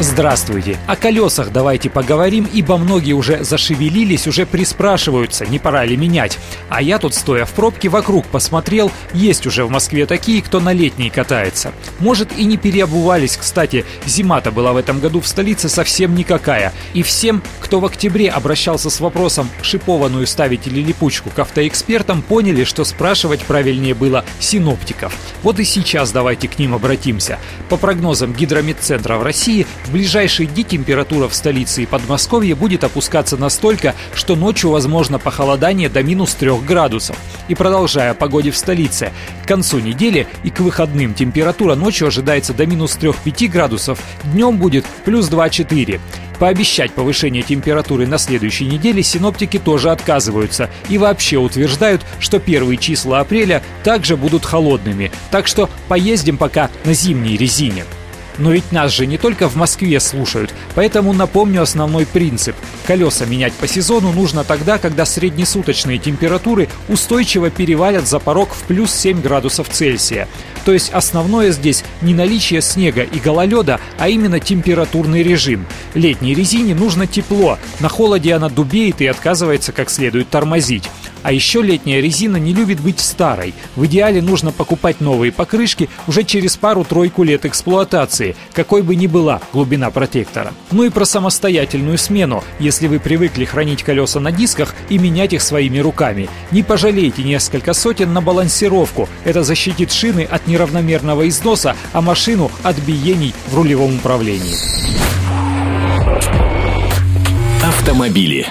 Здравствуйте. О колесах давайте поговорим, ибо многие уже зашевелились, уже приспрашиваются, не пора ли менять. А я тут, стоя в пробке, вокруг посмотрел, есть уже в Москве такие, кто на летней катается. Может и не переобувались, кстати, зима-то была в этом году в столице совсем никакая. И всем, кто в октябре обращался с вопросом, шипованную ставить или липучку к автоэкспертам, поняли, что спрашивать правильнее было синоптиков. Вот и сейчас давайте к ним обратимся. По прогнозам Гидрометцентра в России, в ближайшие дни температура в столице и Подмосковье будет опускаться настолько, что ночью возможно похолодание до минус 3 градусов. И продолжая о погоде в столице, к концу недели и к выходным температура ночью ожидается до минус 3-5 градусов, днем будет плюс 2-4. Пообещать повышение температуры на следующей неделе синоптики тоже отказываются и вообще утверждают, что первые числа апреля также будут холодными, так что поездим пока на зимней резине. Но ведь нас же не только в Москве слушают, поэтому напомню основной принцип. Колеса менять по сезону нужно тогда, когда среднесуточные температуры устойчиво перевалят за порог в плюс 7 градусов Цельсия. То есть основное здесь не наличие снега и гололеда, а именно температурный режим. Летней резине нужно тепло, на холоде она дубеет и отказывается как следует тормозить. А еще летняя резина не любит быть старой. В идеале нужно покупать новые покрышки уже через пару-тройку лет эксплуатации, какой бы ни была глубина протектора. Ну и про самостоятельную смену, если вы привыкли хранить колеса на дисках и менять их своими руками. Не пожалейте несколько сотен на балансировку. Это защитит шины от неравномерного износа, а машину от биений в рулевом управлении. Автомобили.